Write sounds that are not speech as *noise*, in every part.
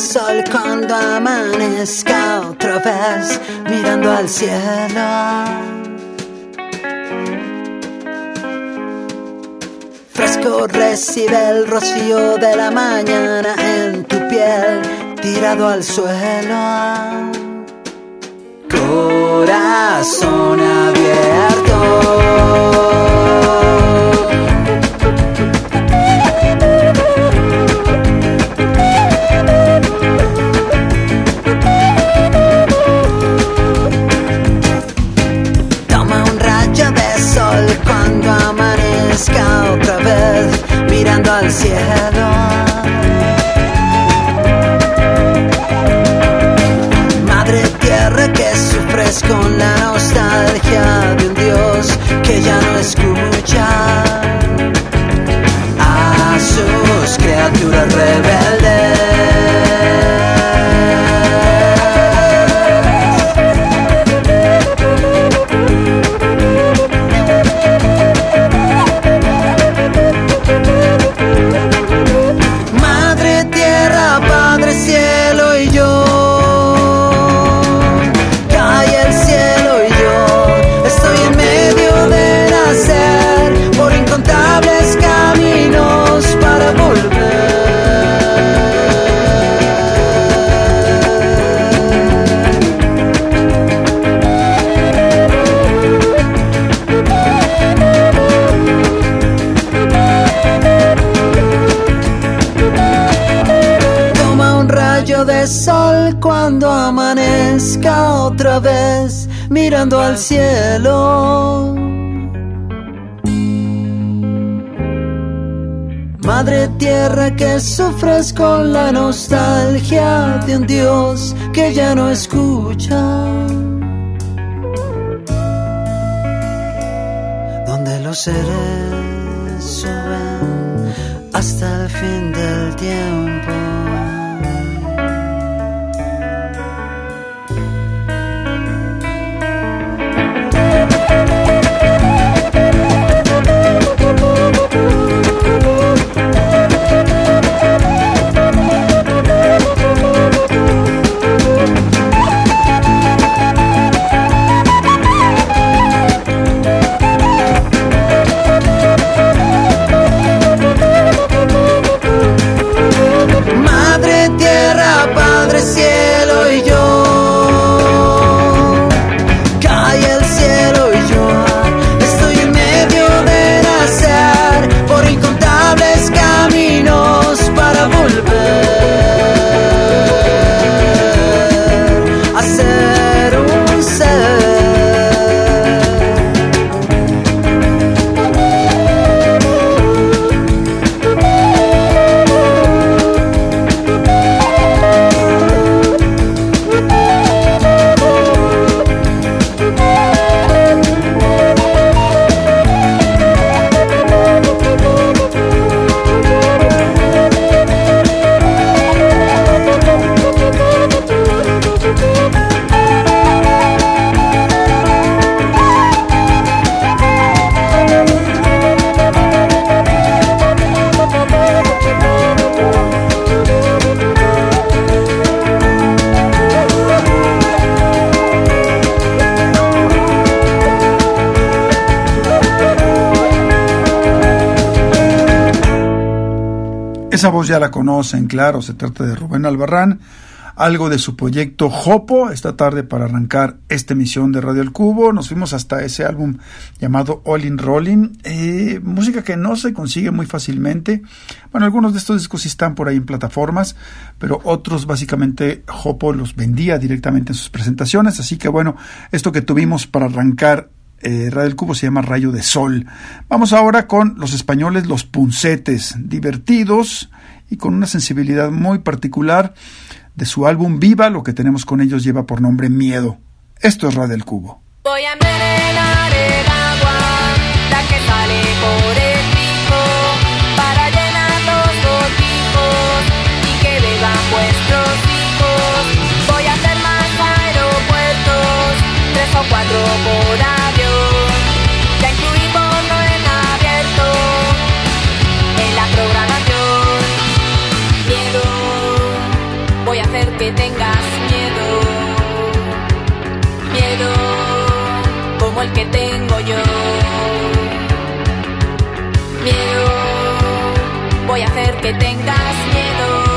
Sol cuando amanezca otra vez mirando al cielo. Fresco recibe el rocío de la mañana en tu piel, tirado al suelo. Corazón abierto. Al cielo. Madre tierra que sufres con la nostalgia de un Dios que ya no escucha cielo. Madre tierra que sufres con la nostalgia de un Dios que ya no escucha. Donde los seres ya la conocen, claro, se trata de Rubén Albarrán, algo de su proyecto Jopo esta tarde para arrancar esta emisión de Radio El Cubo. Nos fuimos hasta ese álbum llamado All in Rolling, eh, música que no se consigue muy fácilmente. Bueno, algunos de estos discos están por ahí en plataformas, pero otros básicamente Jopo los vendía directamente en sus presentaciones. Así que bueno, esto que tuvimos para arrancar eh, Radio El Cubo se llama Rayo de Sol. Vamos ahora con los españoles Los Puncetes, divertidos y con una sensibilidad muy particular de su álbum Viva, lo que tenemos con ellos lleva por nombre Miedo. Esto es Radio El Cubo. Voy a envenenar el agua, la que sale por el pico, para llenar los botijos y que beban vuestros hijos. Voy a hacer más aeropuertos, tres o cuatro por avión, que tengo yo. Miedo, voy a hacer que tengas miedo.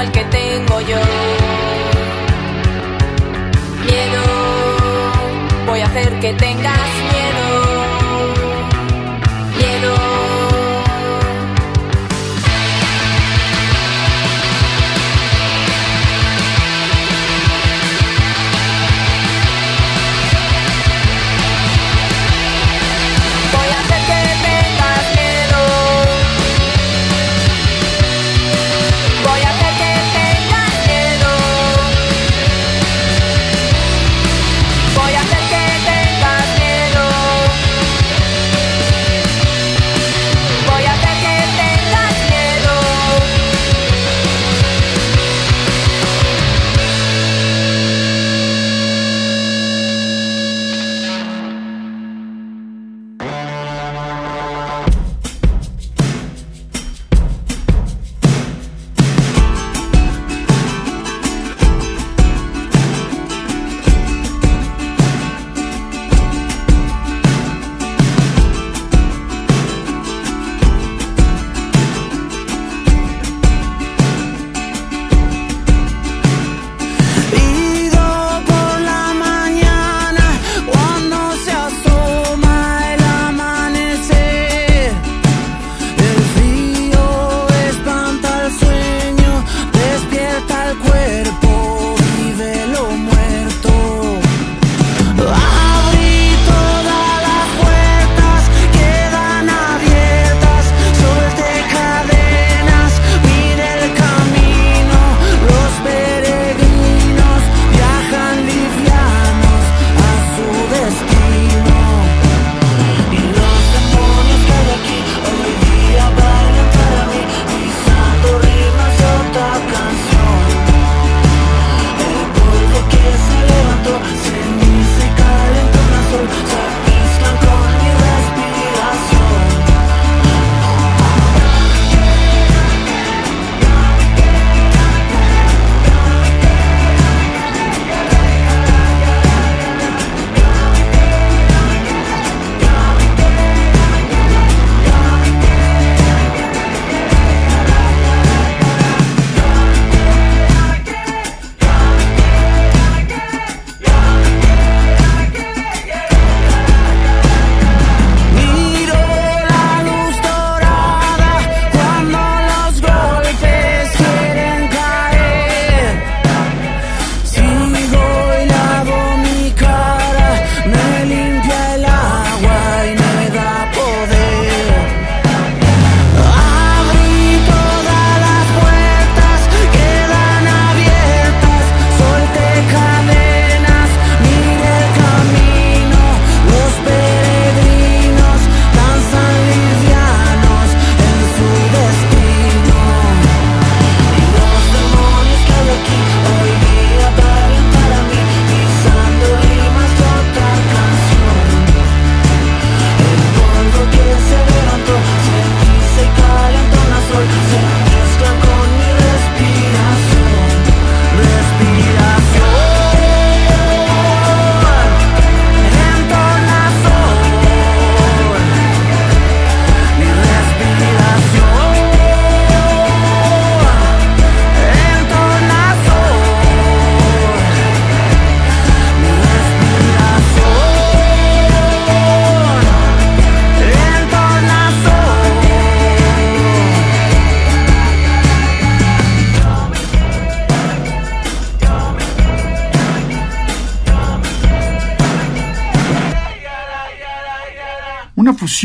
El que tengo yo. Miedo, voy a hacer que tengas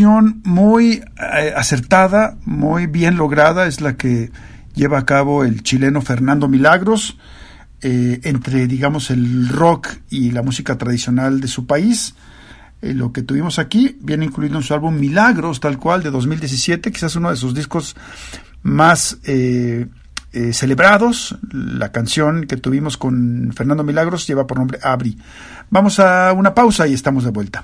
muy eh, acertada, muy bien lograda, es la que lleva a cabo el chileno Fernando Milagros, eh, entre, digamos, el rock y la música tradicional de su país. Eh, lo que tuvimos aquí viene incluido en su álbum Milagros, tal cual, de 2017, quizás uno de sus discos más celebrados. La canción que tuvimos con Fernando Milagros lleva por nombre Abri. Vamos a una pausa y estamos de vuelta.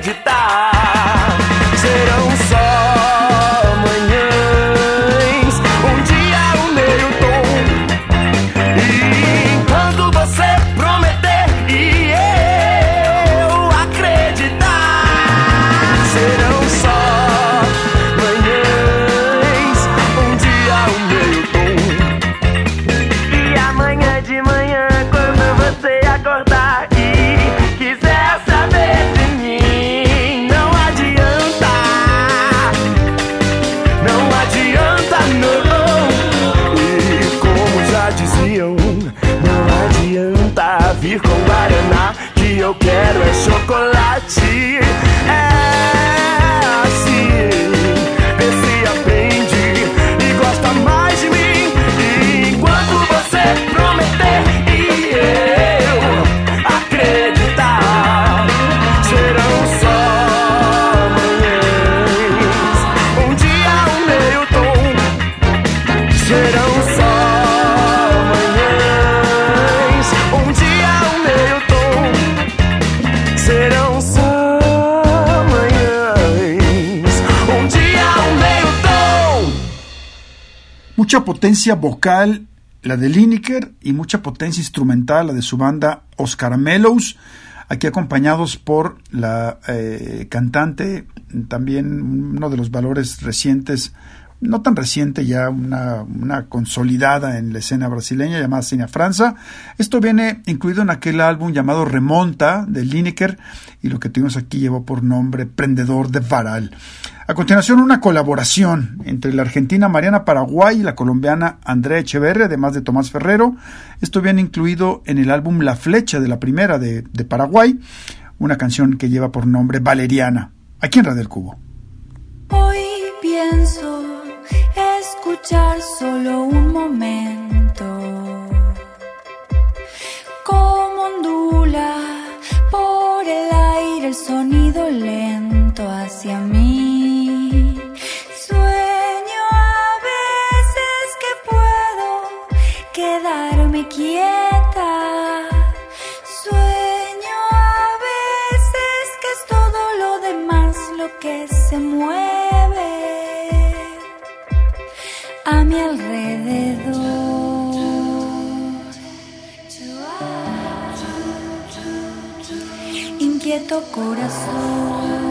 Acreditar, potencia vocal, la de Lineker, y mucha potencia instrumental, la de su banda Oscar Mellows, aquí acompañados por la eh, cantante, también uno de los valores recientes, no tan reciente ya, una, consolidada en la escena brasileña llamada Cine Franza. Esto viene incluido en aquel álbum llamado Remonta de Lineker y lo que tuvimos aquí llevó por nombre Prendedor de Varal. A continuación, una colaboración entre la argentina Mariana Paraguay y la colombiana Andrea Echeverri, además de Tomás Ferrero. Esto viene incluido en el álbum La Flecha de la primera de, Paraguay, una canción que lleva por nombre Valeriana, aquí en Radio El Cubo. Hoy pienso escuchar solo un momento. Como ondula por el aire el sonido lento hacia mí. Sueño a veces que puedo quedarme quieta. Sueño a veces que es todo lo demás lo que se mueve. Mi alrededor. Inquieto corazón.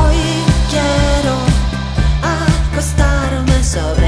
Hoy quiero acostarme sobre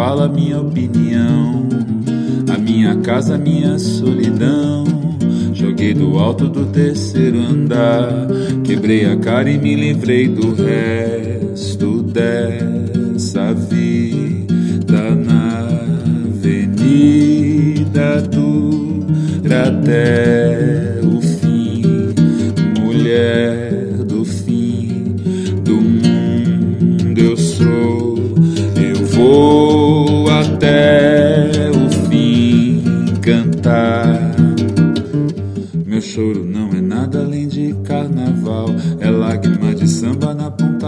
Fala, minha opinião. A minha casa, minha solidão. Joguei do alto do terceiro andar. Quebrei a cara e me livrei do resto dessa vida na avenida dura até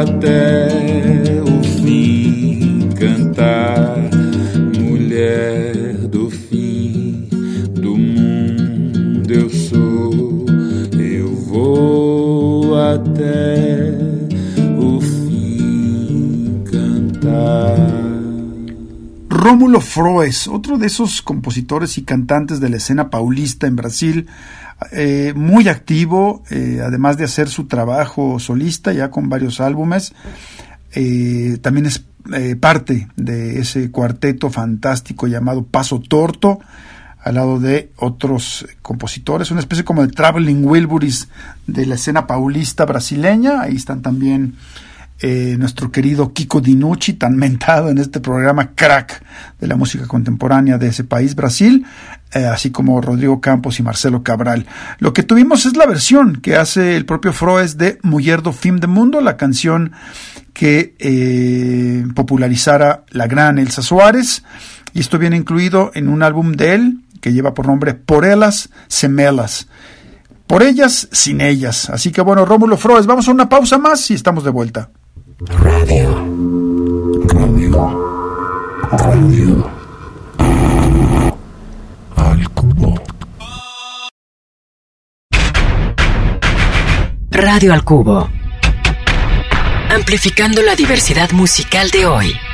até o fim cantar, mulher do fim do mundo eu sou. Eu vou até o fim cantar. Rómulo Froes, otro de esos compositores y cantantes de la escena paulista en Brasil, eh, muy activo, eh, además de hacer su trabajo solista ya con varios álbumes, eh, también es parte de ese cuarteto fantástico llamado Paso Torto, al lado de otros compositores, una especie como de Traveling Wilburys de la escena paulista brasileña, ahí están también eh, nuestro querido Kiko Dinucci, tan mentado en este programa crack de la música contemporánea de ese país, Brasil, eh, así como Rodrigo Campos y Marcelo Cabral. Lo que tuvimos es la versión que hace el propio Froes de Mujer do Film de Mundo, la canción que eh, popularizara la gran Elsa Suárez, y esto viene incluido en un álbum de él que lleva por nombre Por Elas Semelas. Por ellas, sin ellas. Así que bueno, Rómulo Froes, vamos a una pausa más y estamos de vuelta. Radio. Radio. Radio. Al cubo. Radio al Cubo. Amplificando la diversidad musical de hoy.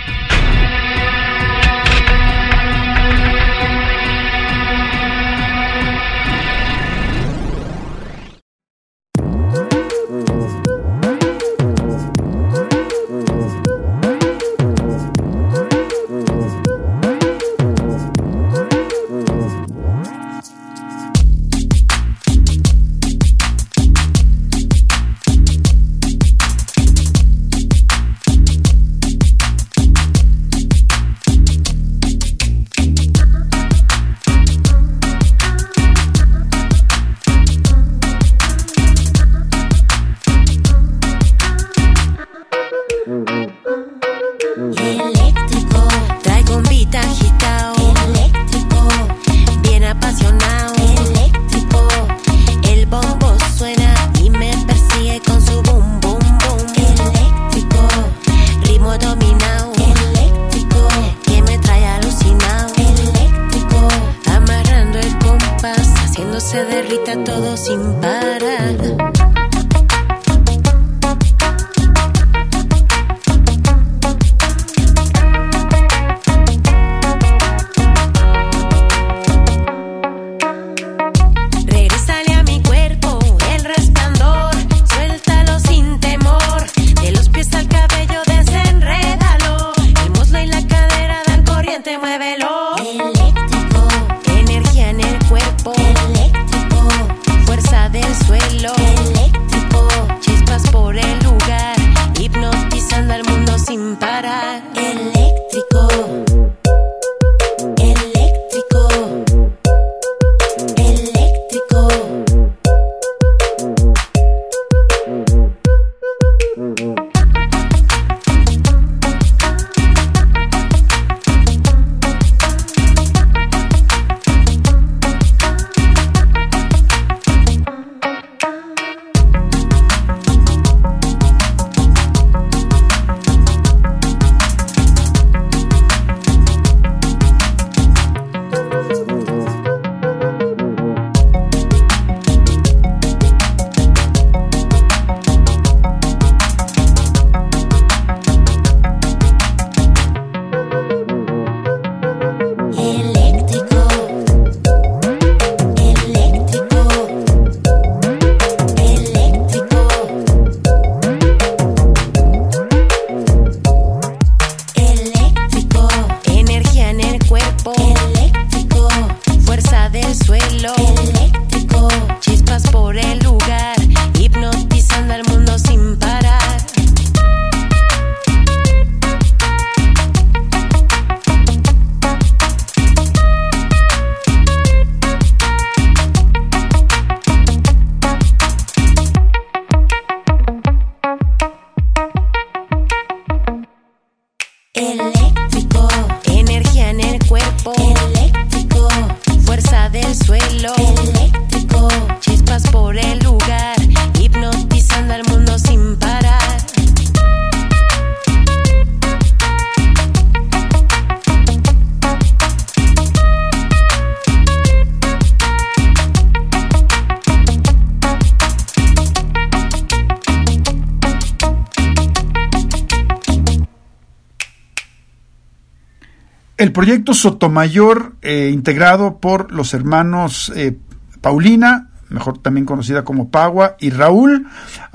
Proyecto Sotomayor, eh, integrado por los hermanos eh, Paulina, mejor también conocida como Pagua, y Raúl,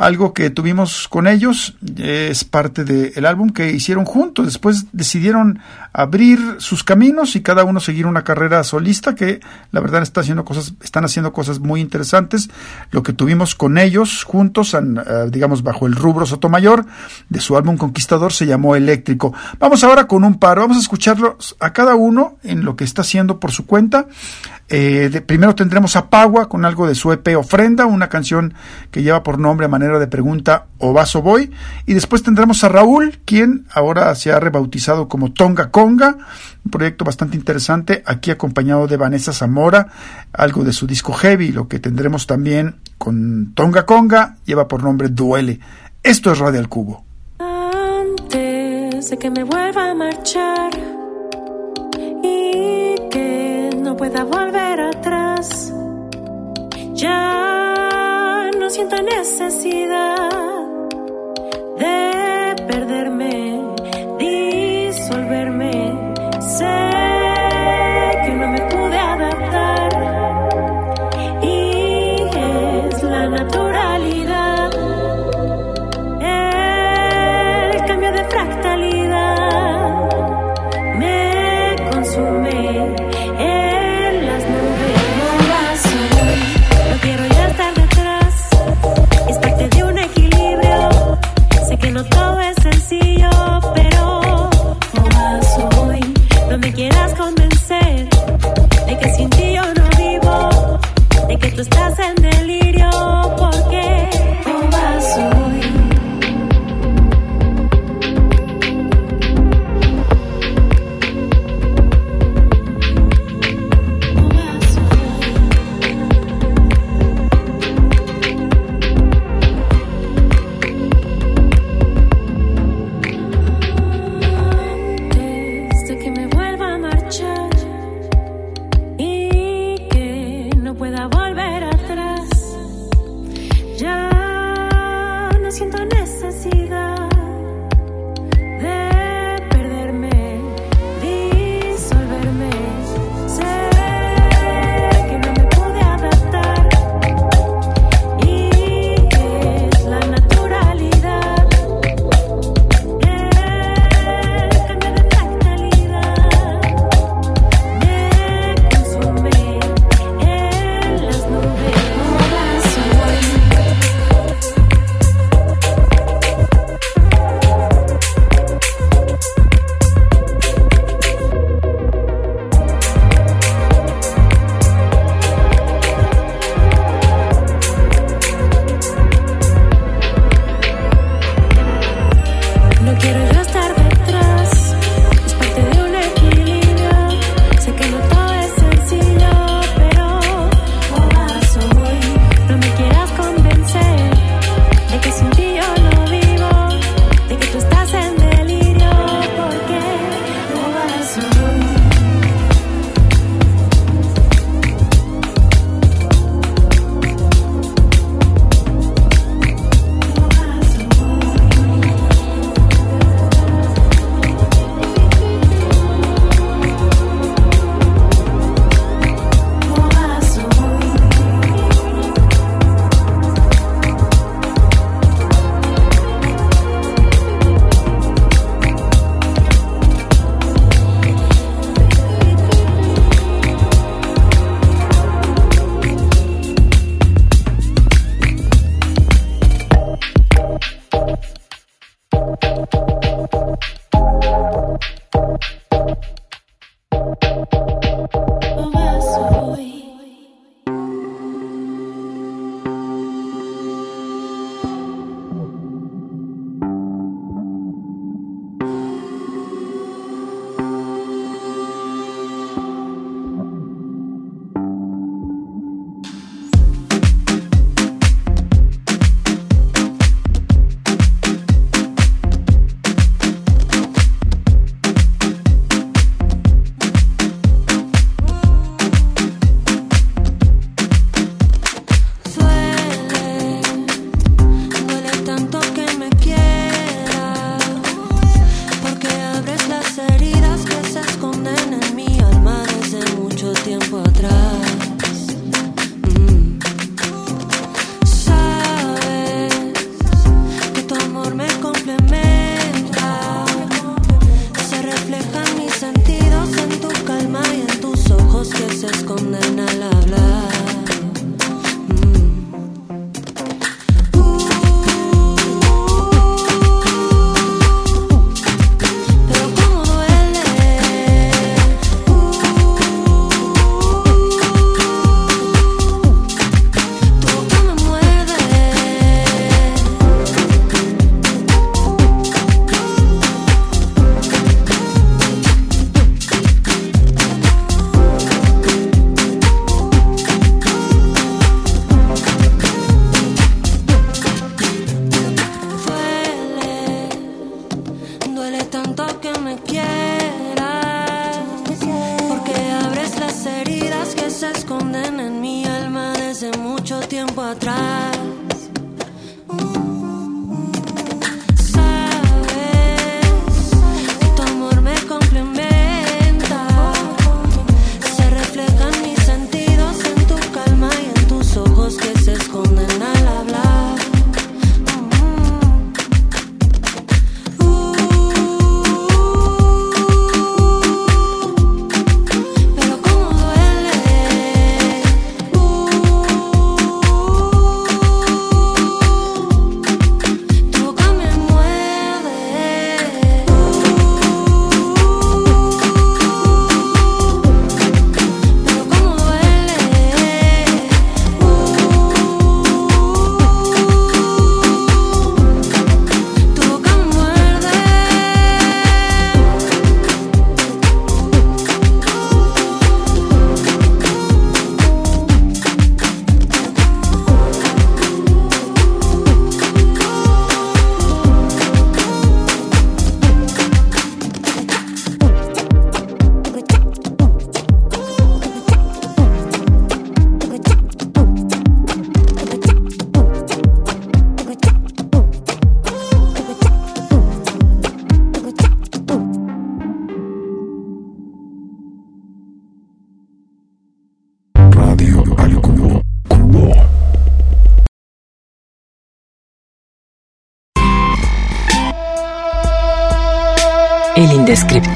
algo que tuvimos con ellos, es parte del álbum que hicieron juntos. Después decidieron abrir sus caminos y cada uno seguir una carrera solista que la verdad está haciendo cosas, están haciendo cosas muy interesantes. Lo que tuvimos con ellos juntos, eh, digamos bajo el rubro Sotomayor, de su álbum Conquistador se llamó Eléctrico. Vamos ahora con un par, vamos a escucharlos a cada uno en lo que está haciendo por su cuenta. Eh, primero tendremos a Pagua con algo de su EP Ofrenda, una canción que lleva por nombre a manera de pregunta O vas o voy. Y después tendremos a Raúl, quien ahora se ha rebautizado como Tonga Conga, un proyecto bastante interesante, aquí acompañado de Vanessa Zamora, algo de su disco Heavy, lo que tendremos también con Tonga Conga, lleva por nombre Duele. Esto es Radio al Cubo. Antes de que me vuelva a marchar y que no pueda volver ya no siento necesidad de perderme, estás en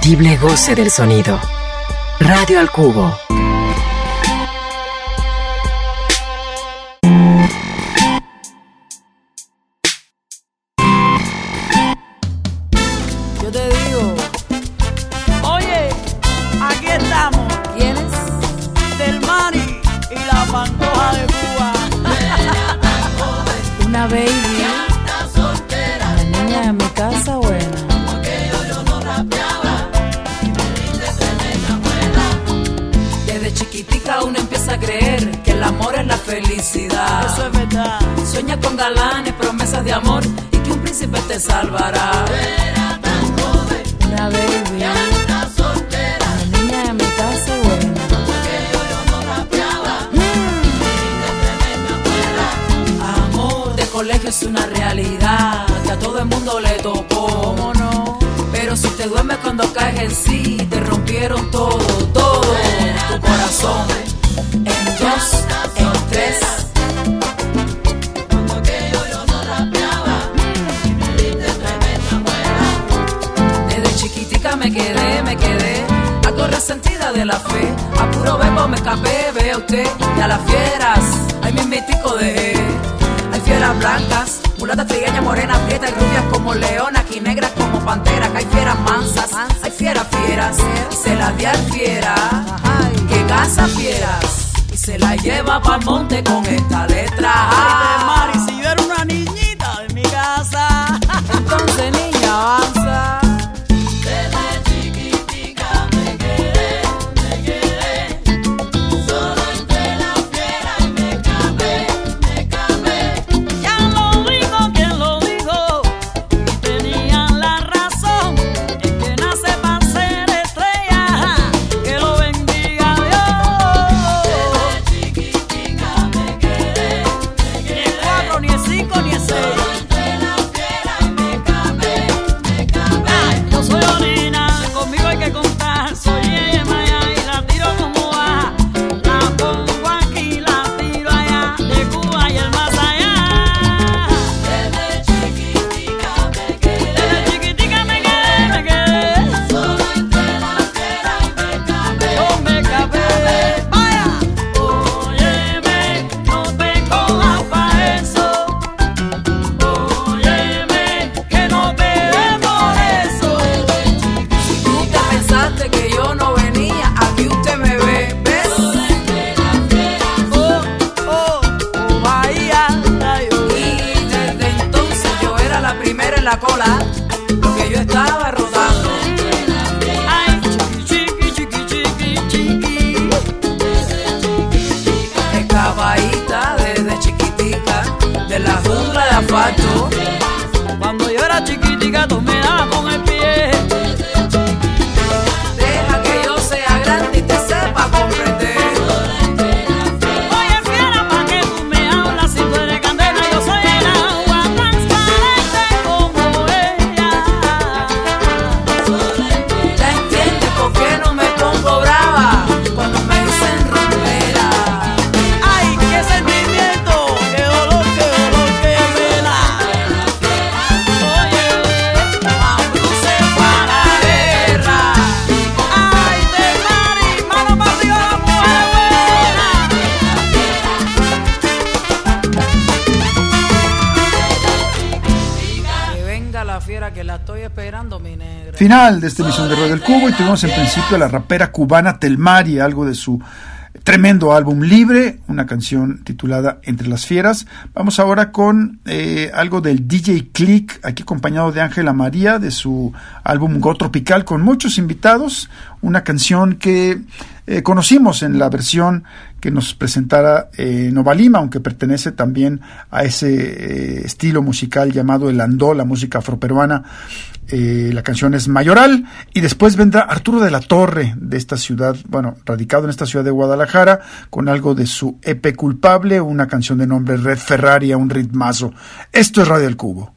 indescriptible goce del sonido. Radio al Cubo. De la fe. A puro verbo me escapé, vea usted, y a las fieras, ay mi mítico de Hay fieras blancas, mulatas trigueñas, morenas, prietas y rubias como leonas, aquí negras como panteras. Hay fieras mansas, hay fieras fieras, y se la di al fiera, que caza fieras, y se la lleva pa'l monte con esta letra. De esta emisión de Radio del Cubo y tuvimos en principio a la rapera cubana Telmari, algo de su tremendo álbum Libre, una canción titulada Entre las Fieras. Vamos ahora con eh, algo del DJ Click, aquí acompañado de Ángela María, de su álbum Go Tropical, con muchos invitados, una canción que eh, conocimos en la versión que nos presentara eh, Nova Lima, aunque pertenece también a ese eh, estilo musical llamado el andó, la música afroperuana. Eh, la canción es Mayoral y después vendrá Arturo de la Torre de esta ciudad, bueno, radicado en esta ciudad de Guadalajara, con algo de su EP culpable, una canción de nombre Red Ferrari a un ritmazo. Esto es Radio El Cubo.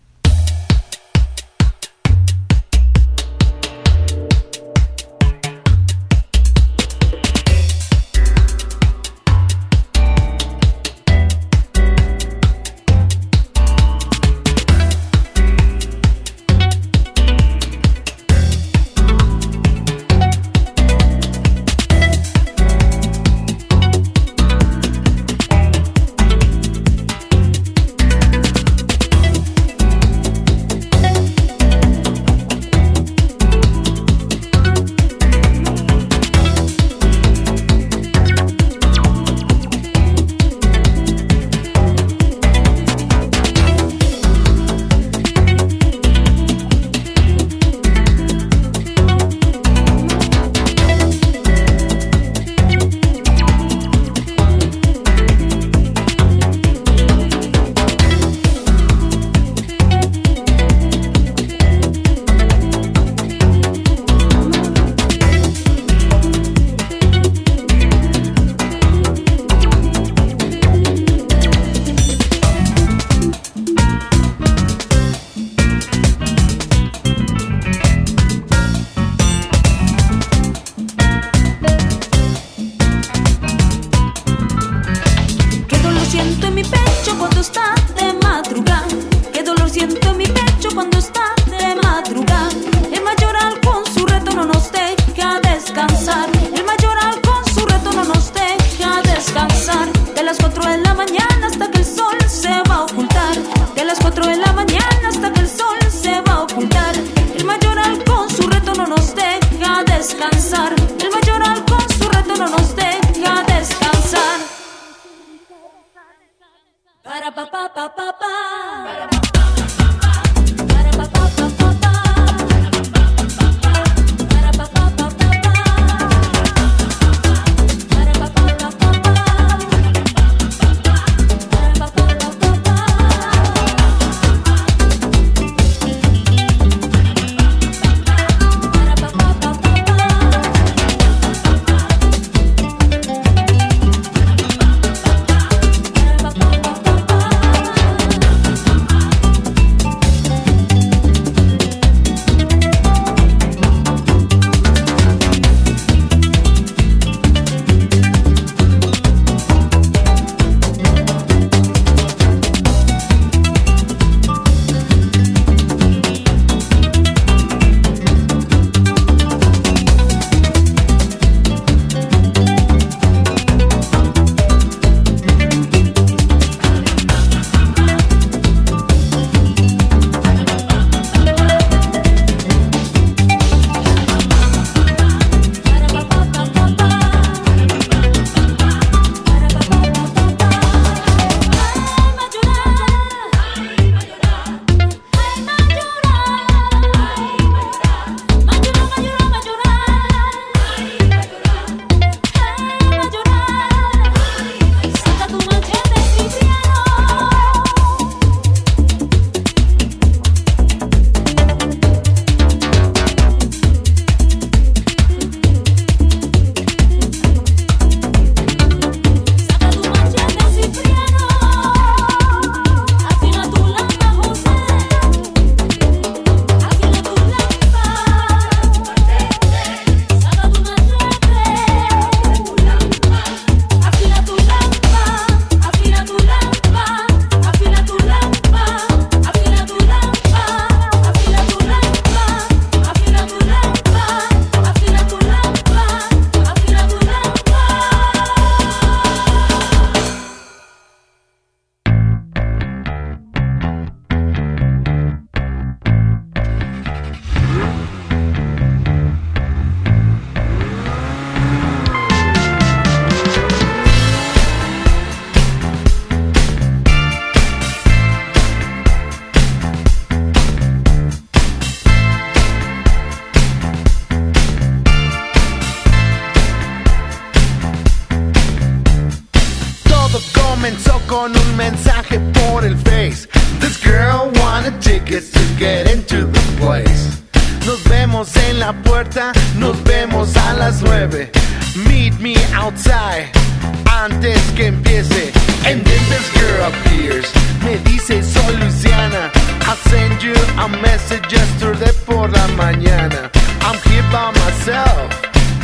Girl appears. Me dice soy Luciana. I send you a message yesterday por la mañana. I'm here by myself.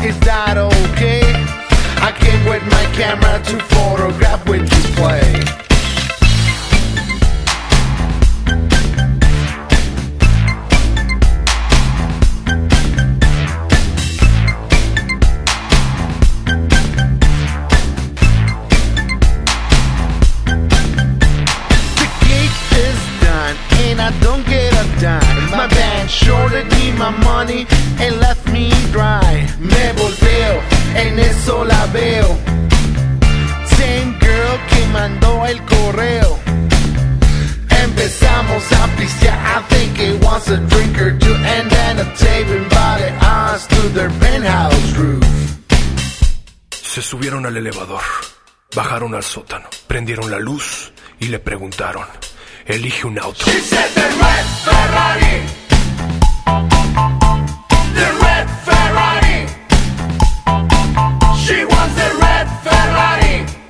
Is that okay? I came with my camera to photograph when you play. Shorted me my money and left me dry. Me volteo, en eso la veo. Same girl que mandó el correo. Empezamos a pistear, I think it wants a drink or two, and then a tape invited us to their penthouse roof. Se subieron al elevador, bajaron al sótano, prendieron la luz y le preguntaron, elige un auto. Ferrari. The red Ferrari. She wants the red Ferrari.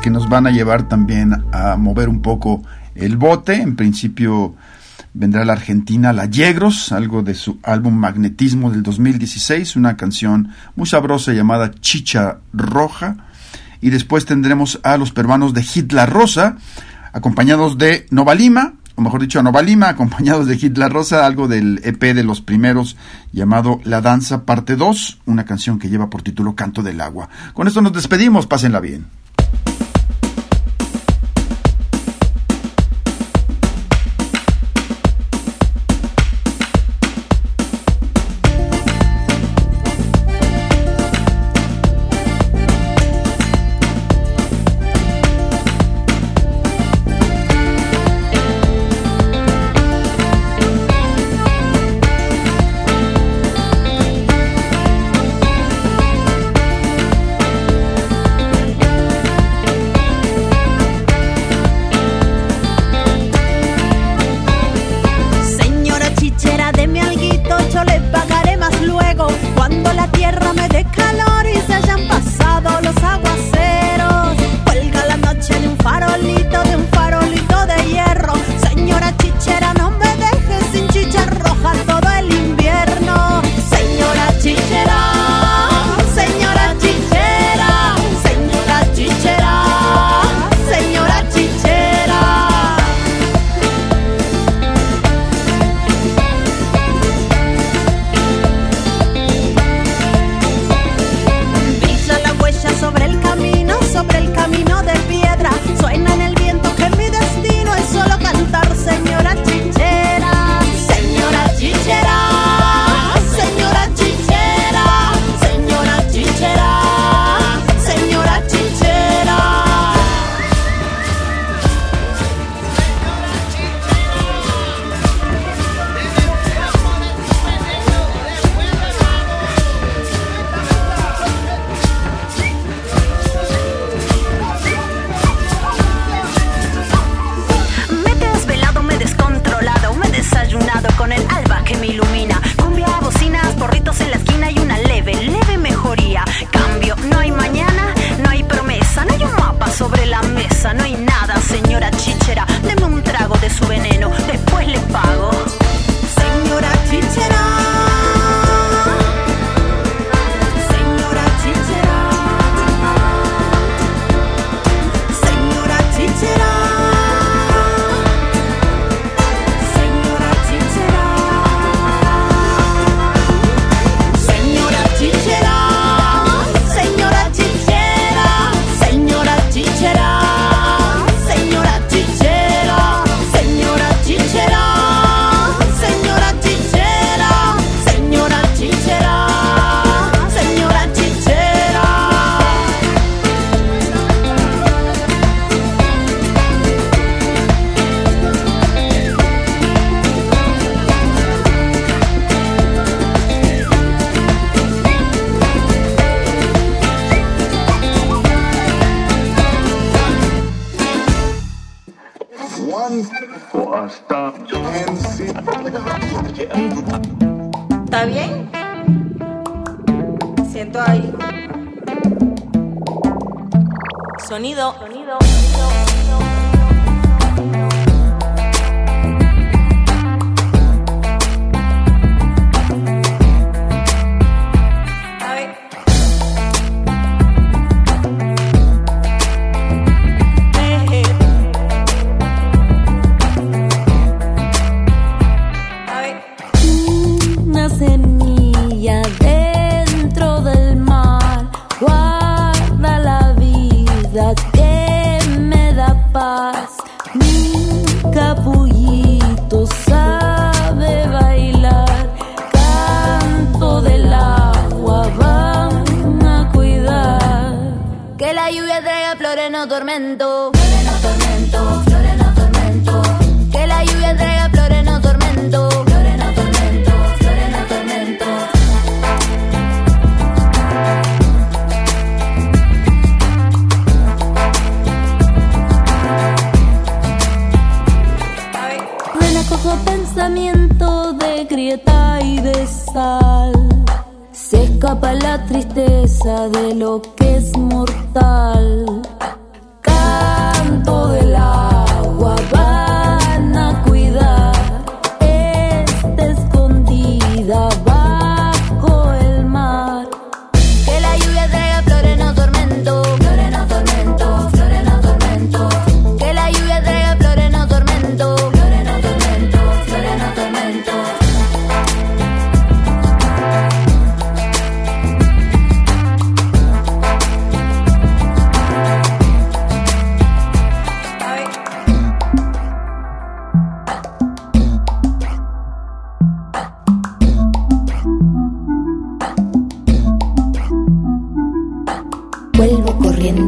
que nos van a llevar también a mover un poco el bote. En principio vendrá la Argentina La Yegros, algo de su álbum Magnetismo del 2016, una canción muy sabrosa llamada Chicha Roja. Y después tendremos a los peruanos de Hitler Rosa, acompañados de Nova Lima, o mejor dicho, a Nova Lima, *laughs* acompañados de Hitler Rosa, algo del EP de los primeros llamado La Danza Parte 2, una canción que lleva por título Canto del Agua. Con esto nos despedimos, pásenla bien.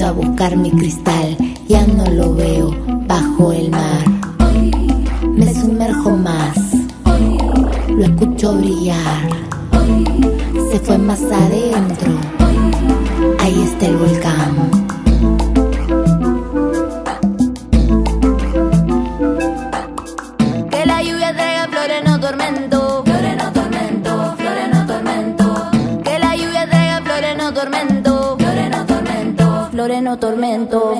a buscar mi cristal, ya no lo veo bajo el mar. Me sumerjo más, lo escucho brillar, se fue más adentro, ahí está el volcán. tormento.